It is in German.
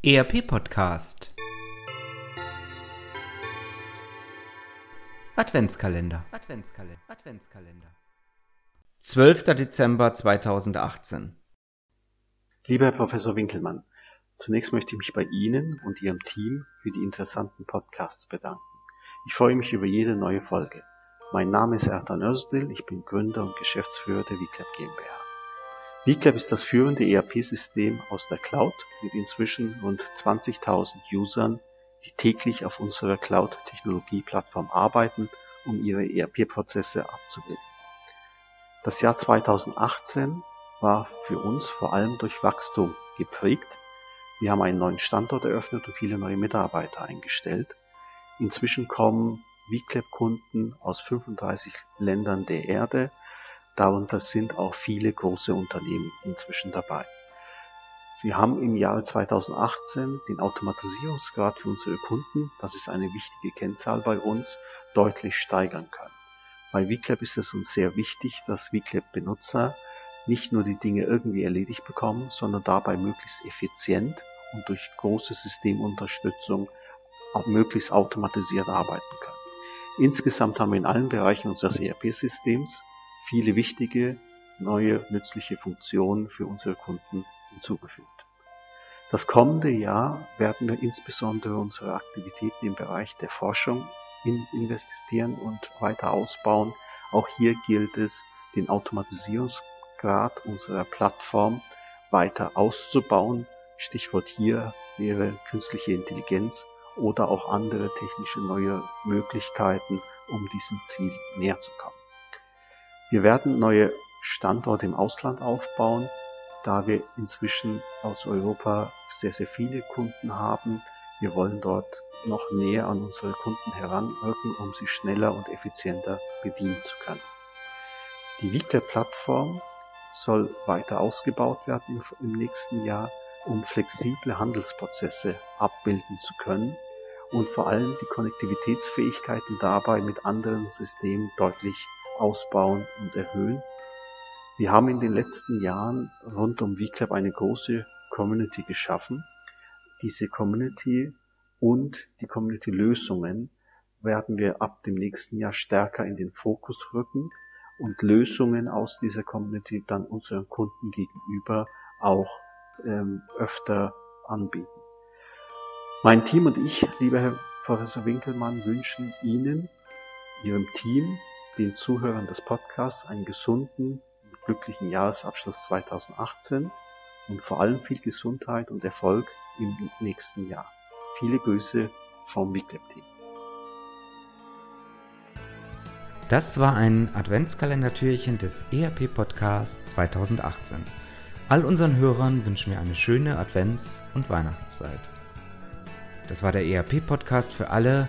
ERP Podcast Adventskalender Adventskalender Adventskalender 12. Dezember 2018 Lieber Herr Professor Winkelmann, zunächst möchte ich mich bei Ihnen und Ihrem Team für die interessanten Podcasts bedanken. Ich freue mich über jede neue Folge. Mein Name ist Ertan Özdil, ich bin Gründer und Geschäftsführer der VClap GmbH. VClap ist das führende ERP-System aus der Cloud mit inzwischen rund 20.000 Usern, die täglich auf unserer Cloud-Technologie-Plattform arbeiten, um ihre ERP-Prozesse abzubilden. Das Jahr 2018 war für uns vor allem durch Wachstum geprägt. Wir haben einen neuen Standort eröffnet und viele neue Mitarbeiter eingestellt. Inzwischen kommen VClap-Kunden aus 35 Ländern der Erde. Darunter sind auch viele große Unternehmen inzwischen dabei. Wir haben im Jahre 2018 den Automatisierungsgrad für unsere Kunden, das ist eine wichtige Kennzahl bei uns, deutlich steigern können. Bei VClap ist es uns sehr wichtig, dass VClap-Benutzer nicht nur die Dinge irgendwie erledigt bekommen, sondern dabei möglichst effizient und durch große Systemunterstützung auch möglichst automatisiert arbeiten können. Insgesamt haben wir in allen Bereichen unseres ERP-Systems viele wichtige, neue, nützliche Funktionen für unsere Kunden hinzugefügt. Das kommende Jahr werden wir insbesondere unsere Aktivitäten im Bereich der Forschung investieren und weiter ausbauen. Auch hier gilt es, den Automatisierungsgrad unserer Plattform weiter auszubauen. Stichwort hier wäre künstliche Intelligenz oder auch andere technische neue Möglichkeiten, um diesem Ziel näher zu kommen. Wir werden neue Standorte im Ausland aufbauen, da wir inzwischen aus Europa sehr, sehr viele Kunden haben. Wir wollen dort noch näher an unsere Kunden heranrücken, um sie schneller und effizienter bedienen zu können. Die Wickler-Plattform soll weiter ausgebaut werden im, nächsten Jahr, um flexible Handelsprozesse abbilden zu können und vor allem die Konnektivitätsfähigkeiten dabei mit anderen Systemen deutlich ausbauen und erhöhen. Wir haben in den letzten Jahren rund um VClap eine große Community geschaffen. Diese Community und die Community-Lösungen werden wir ab dem nächsten Jahr stärker in den Fokus rücken und Lösungen aus dieser Community dann unseren Kunden gegenüber auch ähm, öfter anbieten. Mein Team und ich, lieber Herr Professor Winkelmann, wünschen Ihnen, Ihrem Team, den Zuhörern des Podcasts einen gesunden und glücklichen Jahresabschluss 2018 und vor allem viel Gesundheit und Erfolg im nächsten Jahr. Viele Grüße vom Wicklab Team. Das war ein Adventskalendertürchen des ERP Podcasts 2018. All unseren Hörern wünschen wir eine schöne Advents- und Weihnachtszeit. Das war der ERP-Podcast für alle,